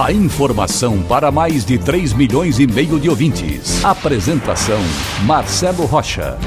A informação para mais de 3 milhões e meio de ouvintes. Apresentação Marcelo Rocha.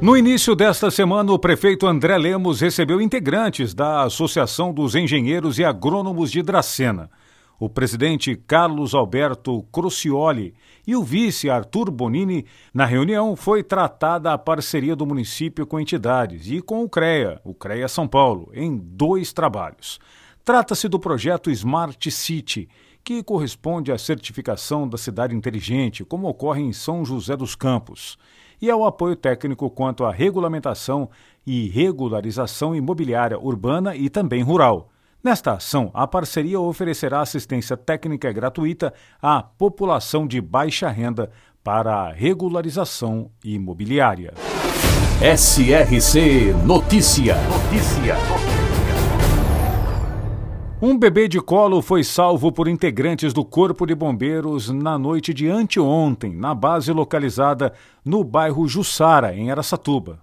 No início desta semana, o prefeito André Lemos recebeu integrantes da Associação dos Engenheiros e Agrônomos de Dracena o presidente Carlos Alberto Crucioli e o vice Arthur Bonini, na reunião foi tratada a parceria do município com entidades e com o CREA, o CREA São Paulo, em dois trabalhos. Trata-se do projeto Smart City, que corresponde à certificação da cidade inteligente, como ocorre em São José dos Campos, e ao apoio técnico quanto à regulamentação e regularização imobiliária urbana e também rural Nesta ação, a parceria oferecerá assistência técnica gratuita à população de baixa renda para a regularização imobiliária. SRC Notícia. Notícia. Um bebê de colo foi salvo por integrantes do Corpo de Bombeiros na noite de anteontem, na base localizada no bairro Jussara, em Aracatuba.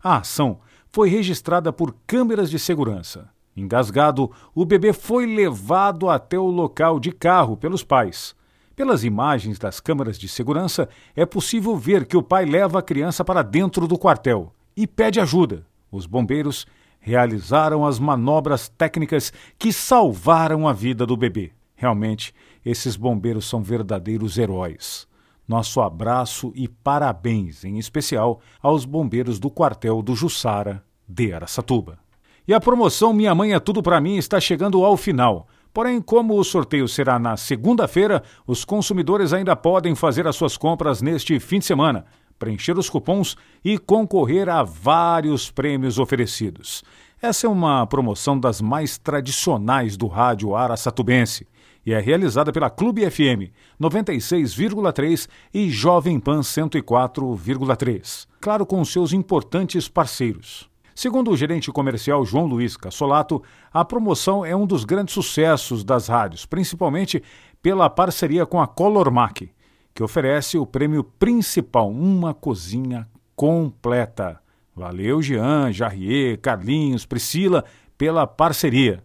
A ação foi registrada por câmeras de segurança. Engasgado, o bebê foi levado até o local de carro pelos pais. Pelas imagens das câmeras de segurança, é possível ver que o pai leva a criança para dentro do quartel e pede ajuda. Os bombeiros realizaram as manobras técnicas que salvaram a vida do bebê. Realmente, esses bombeiros são verdadeiros heróis. Nosso abraço e parabéns, em especial, aos bombeiros do quartel do Jussara de Aracatuba. E a promoção Minha Mãe é Tudo para Mim está chegando ao final. Porém, como o sorteio será na segunda-feira, os consumidores ainda podem fazer as suas compras neste fim de semana, preencher os cupons e concorrer a vários prêmios oferecidos. Essa é uma promoção das mais tradicionais do rádio Araçatubense e é realizada pela Clube FM 96,3 e Jovem Pan 104,3. Claro, com seus importantes parceiros. Segundo o gerente comercial João Luiz Cassolato, a promoção é um dos grandes sucessos das rádios, principalmente pela parceria com a Colormac, que oferece o prêmio principal, uma cozinha completa. Valeu, Jean, Jarrier, Carlinhos, Priscila, pela parceria.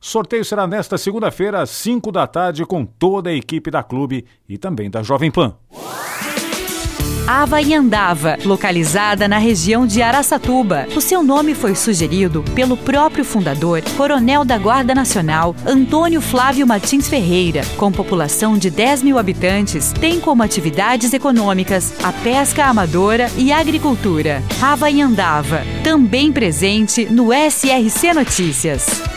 Sorteio será nesta segunda-feira, às 5 da tarde, com toda a equipe da clube e também da Jovem Pan. Avaiandava, localizada na região de Araçatuba. O seu nome foi sugerido pelo próprio fundador, coronel da Guarda Nacional, Antônio Flávio Martins Ferreira. Com população de 10 mil habitantes, tem como atividades econômicas a pesca amadora e a agricultura. Avaiandava, também presente no SRC Notícias.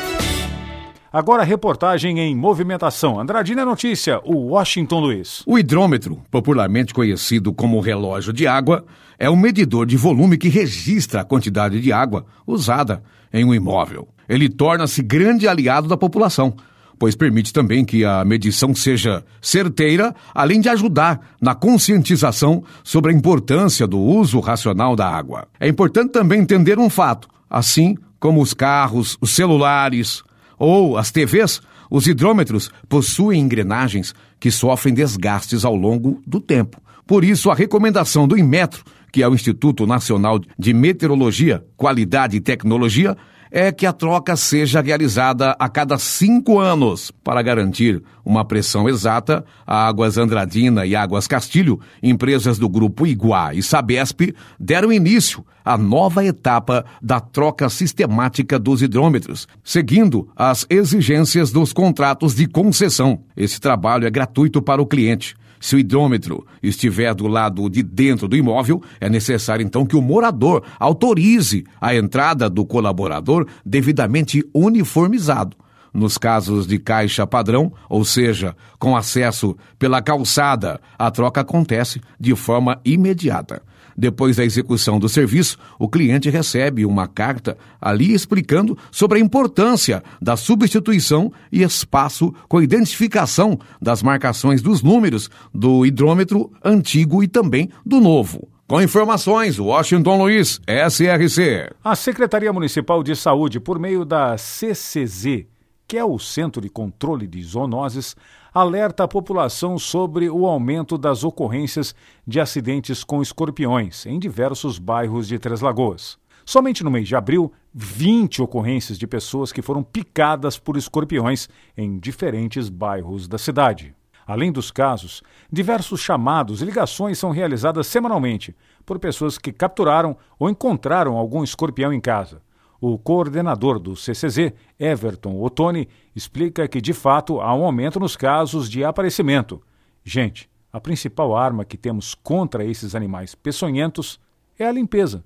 Agora reportagem em movimentação. Andradina Notícia, o Washington Luiz. O hidrômetro, popularmente conhecido como relógio de água, é um medidor de volume que registra a quantidade de água usada em um imóvel. Ele torna-se grande aliado da população, pois permite também que a medição seja certeira, além de ajudar na conscientização sobre a importância do uso racional da água. É importante também entender um fato, assim como os carros, os celulares, ou as TVs, os hidrômetros possuem engrenagens que sofrem desgastes ao longo do tempo. Por isso, a recomendação do Inmetro, que é o Instituto Nacional de Meteorologia, Qualidade e Tecnologia, é que a troca seja realizada a cada cinco anos. Para garantir uma pressão exata, a Águas Andradina e Águas Castilho, empresas do Grupo Iguá e Sabesp, deram início à nova etapa da troca sistemática dos hidrômetros, seguindo as exigências dos contratos de concessão. Esse trabalho é gratuito para o cliente. Se o hidrômetro estiver do lado de dentro do imóvel, é necessário então que o morador autorize a entrada do colaborador devidamente uniformizado. Nos casos de caixa padrão, ou seja, com acesso pela calçada, a troca acontece de forma imediata. Depois da execução do serviço, o cliente recebe uma carta ali explicando sobre a importância da substituição e espaço com identificação das marcações dos números do hidrômetro antigo e também do novo. Com informações, Washington Luiz, SRC. A Secretaria Municipal de Saúde, por meio da CCZ, que é o Centro de Controle de Zoonoses, alerta a população sobre o aumento das ocorrências de acidentes com escorpiões em diversos bairros de Três Lagoas. Somente no mês de abril, 20 ocorrências de pessoas que foram picadas por escorpiões em diferentes bairros da cidade. Além dos casos, diversos chamados e ligações são realizadas semanalmente por pessoas que capturaram ou encontraram algum escorpião em casa. O coordenador do CCZ, Everton Ottoni, explica que de fato há um aumento nos casos de aparecimento. Gente, a principal arma que temos contra esses animais peçonhentos é a limpeza.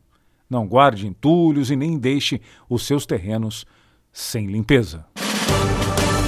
Não guarde entulhos e nem deixe os seus terrenos sem limpeza.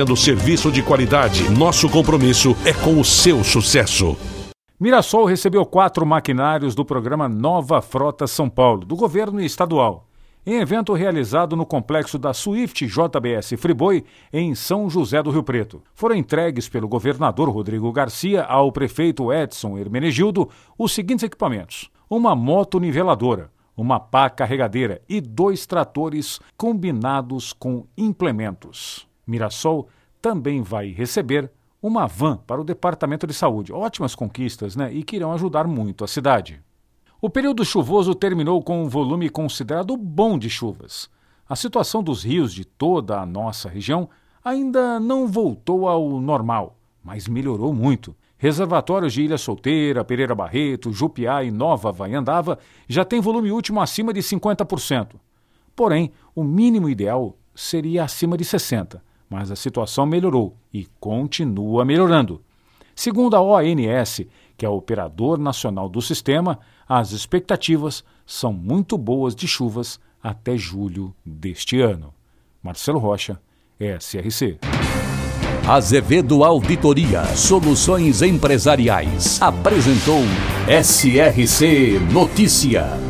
oferecendo serviço de qualidade. Nosso compromisso é com o seu sucesso. Mirassol recebeu quatro maquinários do programa Nova Frota São Paulo, do governo estadual, em evento realizado no complexo da Swift JBS Friboi, em São José do Rio Preto. Foram entregues pelo governador Rodrigo Garcia ao prefeito Edson Hermenegildo os seguintes equipamentos: uma moto niveladora, uma pá carregadeira e dois tratores combinados com implementos. Mirassol também vai receber uma van para o Departamento de Saúde. Ótimas conquistas, né? E que irão ajudar muito a cidade. O período chuvoso terminou com um volume considerado bom de chuvas. A situação dos rios de toda a nossa região ainda não voltou ao normal, mas melhorou muito. Reservatórios de Ilha Solteira, Pereira Barreto, Jupiá e Nova Vaiandava já têm volume último acima de 50%. Porém, o mínimo ideal seria acima de 60% mas a situação melhorou e continua melhorando. Segundo a ONS, que é o operador nacional do sistema, as expectativas são muito boas de chuvas até julho deste ano. Marcelo Rocha, SRC. Azevedo Auditoria Soluções Empresariais apresentou SRC Notícia.